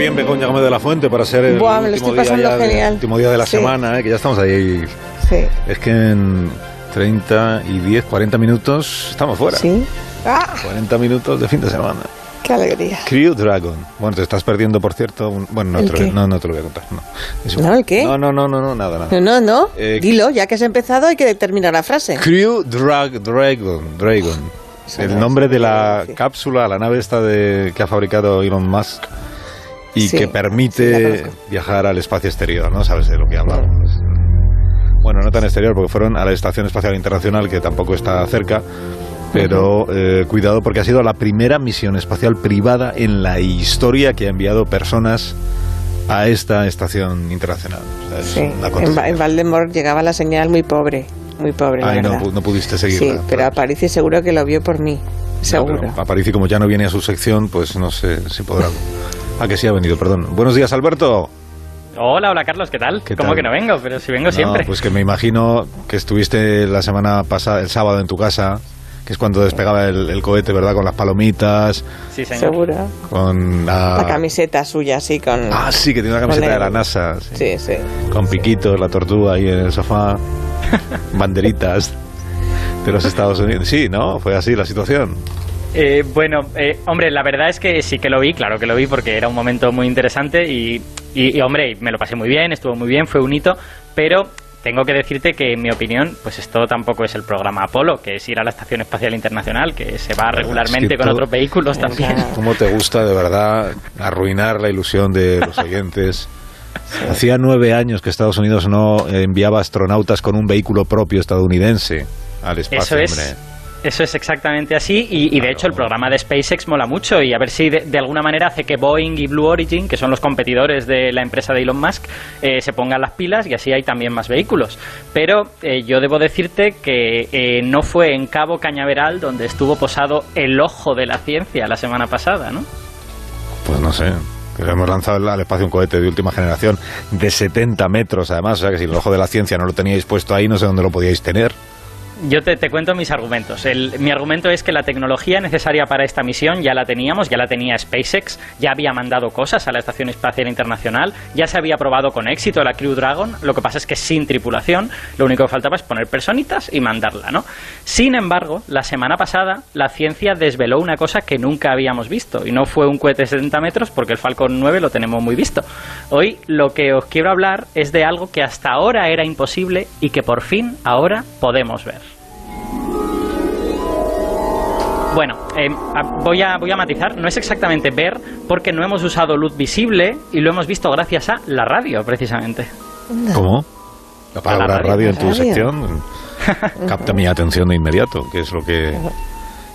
bien Begoña Gómez de la Fuente para ser el, Buah, último, día ya genial. último día de la Sí. semana, eh, que ya estamos ahí. Sí. Es que en 30 y 10, 40 minutos estamos fuera. Sí. ¡Ah! 40 minutos de fin de semana. ¡Qué alegría! Crew Dragon. Bueno, te estás perdiendo, por cierto. un- bueno, no ¿El te, lo, no, no te lo voy a contar. No, ¿No, el qué? No, no, no, no, no, nada, nada. No, no, no. Eh, Dilo, ya que has empezado hay que terminar la frase. Crew Drag Dragon. Dragon. Eso El no nombre de la cápsula, la nave esta de, que ha fabricado Elon Musk y Sí, que sí, permite viajar al espacio exterior, ¿no? ¿Sabes de lo que hablamos? Bueno, no tan exterior porque fueron a la Estación Espacial Internacional, que tampoco está cerca, pero eh, cuidado porque ha sido la primera misión espacial privada en la historia que ha enviado personas a esta estación internacional. O sea, es Sí. En, en Valdemort llegaba la señal muy pobre. Muy pobre, Ay, no, no pudiste Sí, seguirla. pero Aparici seguro que lo vio por mí. Seguro. No, Aparici, como ya no viene a su sección, pues no sé si podrá. Ah, que sí ha venido, perdón. Buenos días, Alberto. Hola, hola Carlos, ¿qué tal? ¿Qué ¿Cómo tal? que no vengo? Pero si vengo No, siempre. pues que me imagino que estuviste la semana pasada, el sábado, en tu casa, que es cuando despegaba el, el cohete, ¿verdad? Con las palomitas, Sí, señor. Seguro. con la... La camiseta suya, así con. Ah, sí, que tiene una camiseta de la NASA. sí. Sí, sí. Con piquitos, la tortuga ahí en el sofá, banderitas de los Estados Unidos. Sí, ¿no? Fue así la situación. Eh, bueno, eh, hombre, la verdad es que sí que lo vi, claro que lo vi porque era un momento muy interesante y, y, y, hombre, me lo pasé muy bien, estuvo muy bien, fue un hito, pero tengo que decirte que en mi opinión, pues esto tampoco es el programa Apolo, que es ir a la Estación Espacial Internacional, que se va regularmente Es que con todo- otros vehículos también. ¿Cómo te gusta de verdad arruinar la ilusión de los oyentes? Hacía nueve años que Estados Unidos no enviaba astronautas con un vehículo propio estadounidense al espacio, Eso es. Eso es exactamente así y, y de hecho el programa de SpaceX mola mucho y a ver si de, de alguna manera hace que Boeing y Blue Origin, que son los competidores de la empresa de Elon Musk, eh, se pongan las pilas y así hay también más vehículos. Pero eh, yo debo decirte que eh, no fue en Cabo Cañaveral donde estuvo posado el ojo de la ciencia la semana pasada, ¿no? Pues no sé. Hemos lanzado al espacio un cohete de última generación de 70 metros, además. O sea que si el ojo de la ciencia no lo teníais puesto ahí, no sé dónde lo podíais tener. Yo te, cuento mis argumentos. Mi argumento es que la tecnología necesaria para esta misión ya la teníamos, ya la tenía SpaceX, ya había mandado cosas a la Estación Espacial Internacional, ya se había probado con éxito la Crew Dragon, lo que pasa es que sin tripulación, lo único que faltaba es poner personitas y mandarla, ¿no? Sin embargo, la semana pasada la ciencia desveló una cosa que nunca habíamos visto, y no fue un cohete de 70 metros, porque el Falcon 9 lo tenemos muy visto. Hoy lo que os quiero hablar es de algo que hasta ahora era imposible y que por fin ahora podemos ver. Bueno, eh, voy, a, voy a matizar. No es exactamente ver porque no hemos usado luz visible y lo hemos visto gracias a la radio, precisamente. ¿Cómo? La palabra radio. radio en tu Radio. sección capta mi atención de inmediato. ¿Qué es lo que,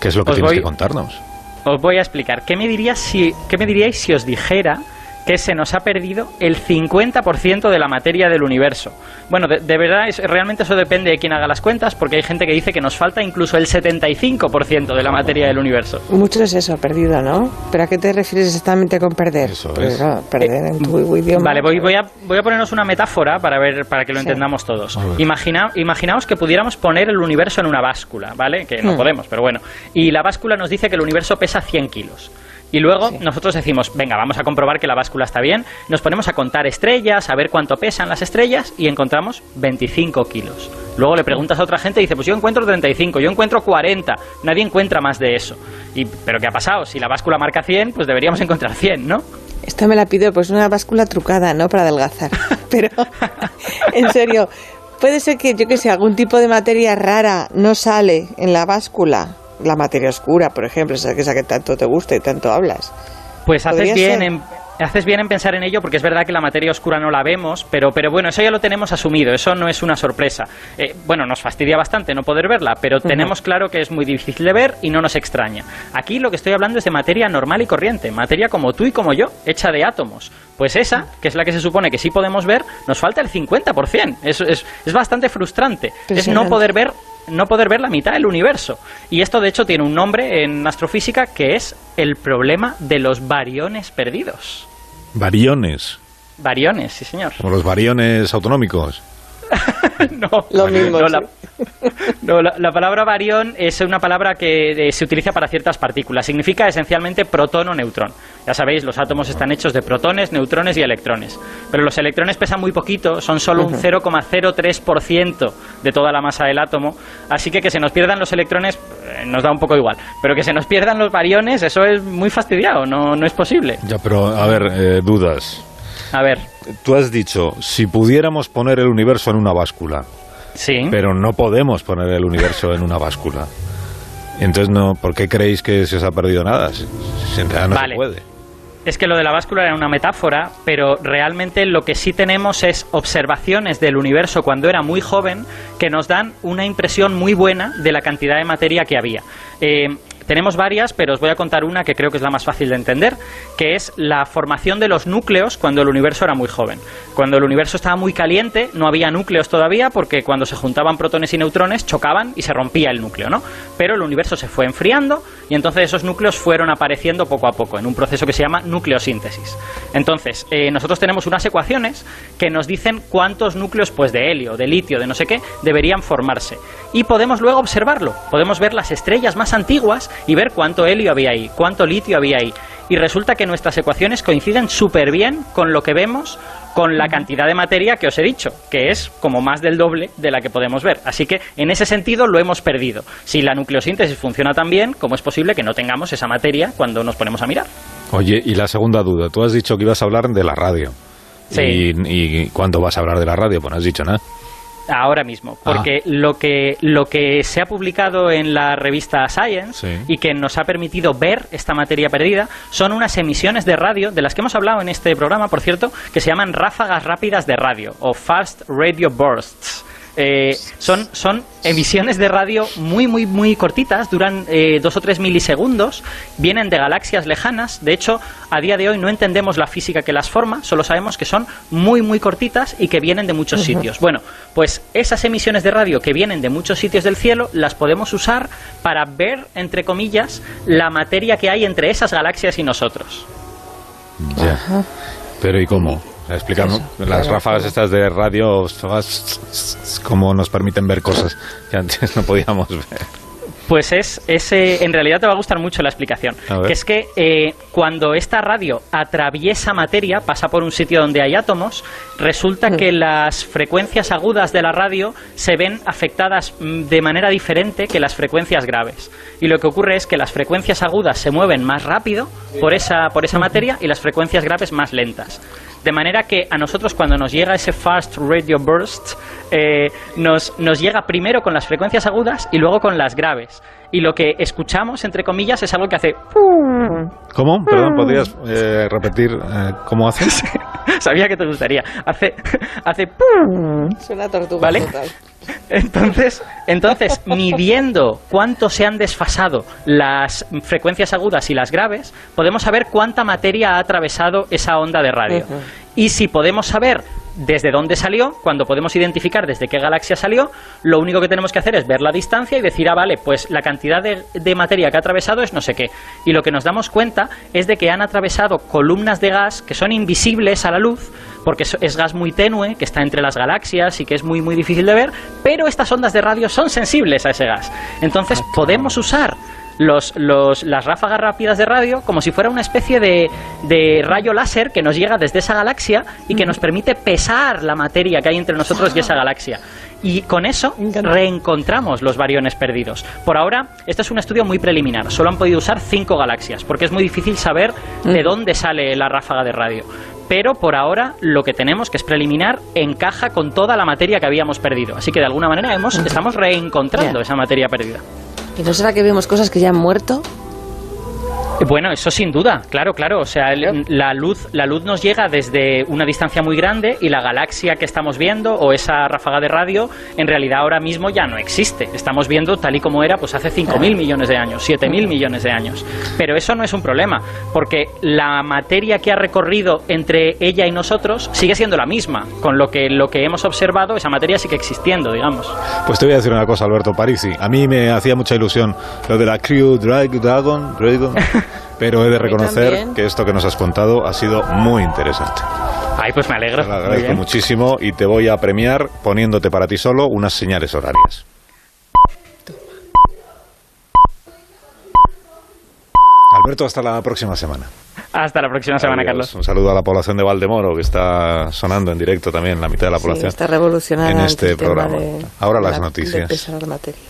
qué es lo que Os tienes voy- que contarnos? Os voy a explicar. ¿Qué me, dirías si, ¿Qué me diríais si os dijera que se nos ha perdido el 50% de la materia del universo? Bueno, de, de verdad, es- realmente eso depende de quién haga las cuentas, porque hay gente que dice que nos falta incluso el 75% de la materia del universo. Mucho es eso, perdido, ¿no? ¿Pero a qué te refieres exactamente con perder? Eso Pues, es. claro, perder en tu idioma. Vale, voy, voy, a, voy a ponernos una metáfora para ver para que lo Sí. entendamos todos. Imagina, imaginaos que pudiéramos poner el universo en una báscula, ¿vale? Que no Hmm. podemos, pero bueno. Y la báscula nos dice que el universo pesa 100 kilos. Y luego Sí. nosotros decimos, venga, vamos a comprobar que la báscula está bien. Nos ponemos a contar estrellas, a ver cuánto pesan las estrellas y encontramos 25 kilos. Luego le preguntas a otra gente y dice, pues yo encuentro 35, yo encuentro 40. Nadie encuentra más de eso. Y, ¿Pero qué ha pasado? Si la báscula marca 100, pues deberíamos encontrar 100, ¿no? Esta me la pido, pues una báscula trucada, ¿no? Para adelgazar. Pero, en serio, puede ser que, yo que sé, algún tipo de materia rara no sale en la báscula. La materia oscura, por ejemplo, esa que, esa que tanto te gusta y tanto hablas. Pues haces bien ser. en haces bien en pensar en ello porque es verdad que la materia oscura no la vemos, pero pero bueno, eso ya lo tenemos asumido, eso no es una sorpresa. Eh, bueno, nos fastidia bastante no poder verla, pero tenemos claro que es muy difícil de ver y no nos extraña. Aquí lo que estoy hablando es de materia normal y corriente, materia como tú y como yo, hecha de átomos. Pues esa, que es la que se supone que sí podemos ver, nos falta el 50%. Es, es, es bastante frustrante. Es no poder ver no poder ver la mitad del universo. Y esto de hecho tiene un nombre en astrofísica que es el problema de los variones perdidos. Variones, Variones, sí señor. como los variones autonómicos. no, Lo mismo. no, sí. la, no, la- la palabra barión es una palabra que eh, se utiliza para ciertas partículas. Significa esencialmente protón o neutrón. Ya sabéis, los átomos están hechos de protones, neutrones y electrones. Pero los electrones pesan muy poquito, son solo un 0,03% de toda la masa del átomo. Así que que se nos pierdan los electrones eh, nos da un poco igual. Pero que se nos pierdan los bariones, eso es muy fastidiado, no, no es posible. Ya, pero a ver, eh, dudas. A ver, Tú has dicho, si pudiéramos poner el universo en una báscula, sí. pero no podemos poner el universo en una báscula. Entonces, no, ¿por qué creéis que se os ha perdido nada? Si, si en realidad no Vale. se puede. Es que lo de la báscula era una metáfora, pero realmente lo que sí tenemos es observaciones del universo cuando era muy joven que nos dan una impresión muy buena de la cantidad de materia que había. Eh, tenemos varias, pero os voy a contar una que creo que es la más fácil de entender, que es la formación de los núcleos cuando el universo era muy joven. Cuando el universo estaba muy caliente, no había núcleos todavía, porque cuando se juntaban protones y neutrones chocaban y se rompía el núcleo, ¿no? Pero el universo se fue enfriando y entonces esos núcleos fueron apareciendo poco a poco en un proceso que se llama nucleosíntesis. Entonces, eh, nosotros tenemos unas ecuaciones que nos dicen cuántos núcleos pues de helio, de litio, de no sé qué, deberían formarse. Y podemos luego observarlo. Podemos ver las estrellas más antiguas y ver cuánto helio había ahí, cuánto litio había ahí. Y resulta que nuestras ecuaciones coinciden súper bien con lo que vemos con la cantidad de materia que os he dicho, que es como más del doble de la que podemos ver. Así que en ese sentido lo hemos perdido. Si la nucleosíntesis funciona tan bien, ¿cómo es posible que no tengamos esa materia cuando nos ponemos a mirar? Oye, y la segunda duda, tú has dicho que ibas a hablar de la radio. Sí. ¿Y, y cuándo vas a hablar de la radio? Pues no has dicho nada. Ahora mismo, porque lo que lo que se ha publicado en la revista Science Sí. y que nos ha permitido ver esta materia perdida son unas emisiones de radio de las que hemos hablado en este programa, por cierto, que se llaman ráfagas rápidas de radio o fast radio bursts. Eh, son, son emisiones de radio muy, muy, muy cortitas, duran eh, dos o tres milisegundos, vienen de galaxias lejanas. De hecho, a día de hoy no entendemos la física que las forma, solo sabemos que son muy, muy cortitas y que vienen de muchos sitios. Bueno, pues esas emisiones de radio que vienen de muchos sitios del cielo las podemos usar para ver, entre comillas, la materia que hay entre esas galaxias y nosotros. Ya. Pero ¿y cómo? Explícanos. Eso, Las claro. ráfagas estas de radio, ¿cómo nos permiten ver cosas que antes no podíamos ver? Pues es, es eh, en realidad te va a gustar mucho la explicación. Que es que eh, cuando esta radio atraviesa materia, pasa por un sitio donde hay átomos, resulta que las frecuencias agudas de la radio se ven afectadas mm, de manera diferente que las frecuencias graves. Y lo que ocurre es que las frecuencias agudas se mueven más rápido por esa, por esa materia y las frecuencias graves más lentas. De manera que a nosotros cuando nos llega ese fast radio burst, eh, nos, nos llega primero con las frecuencias agudas y luego con las graves. Y lo que escuchamos, entre comillas, es algo que hace... ¿Cómo? Perdón, ¿podrías eh, repetir eh, cómo haces? Sabía que te gustaría. Hace... hace Suena tortuga ¿Vale? total. Entonces, entonces, midiendo cuánto se han desfasado las frecuencias agudas y las graves, podemos saber cuánta materia ha atravesado esa onda de radio. Y si podemos saber desde dónde salió, cuando podemos identificar desde qué galaxia salió, lo único que tenemos que hacer es ver la distancia y decir, ah, vale, pues la cantidad de, de materia que ha atravesado es no sé qué. Y lo que nos damos cuenta es de que han atravesado columnas de gas que son invisibles a la luz, porque es- es gas muy tenue, que está entre las galaxias y que es muy, muy difícil de ver, pero estas ondas de radio son sensibles a ese gas. Entonces podemos usar los, los- las ráfagas rápidas de radio como si fuera una especie de, de rayo láser que nos llega desde esa galaxia y que nos permite pesar la materia que hay entre nosotros y esa galaxia. Y con eso reencontramos los variones perdidos. Por ahora, este es un estudio muy preliminar. Solo han podido usar cinco galaxias, porque es muy difícil saber de dónde sale la ráfaga de radio. Pero por ahora, lo que tenemos, que es preliminar, encaja con toda la materia que habíamos perdido. Así que de alguna manera hemos, estamos reencontrando esa materia perdida. ¿Y no será que vemos cosas que ya han muerto? Bueno, eso sin duda, claro, claro. O sea, el- la luz, la luz nos llega desde una distancia muy grande y la galaxia que estamos viendo o esa ráfaga de radio, en realidad ahora mismo ya no existe. Estamos viendo tal y como era, pues hace 5.000 millones de años, 7.000 millones de años. Pero eso no es un problema, porque la materia que ha recorrido entre ella y nosotros sigue siendo la misma, con lo que lo que hemos observado, esa materia sigue existiendo, digamos. Pues te voy a decir una cosa, Alberto Parisi. A mí me hacía mucha ilusión lo de la Crew Drag- Dragon, Dragon Pero he de reconocer que esto que nos has contado ha sido muy interesante. Ay, pues me alegro. Te lo agradezco muchísimo y te voy a premiar poniéndote para ti solo unas señales horarias. Alberto, hasta la próxima semana. Hasta la próxima semana, Adiós. Carlos. Un saludo a la población de Valdemoro, que está sonando en directo también, la mitad de la Sí, población. está revolucionada en este programa. de- Ahora las la- noticias. de pesar materia.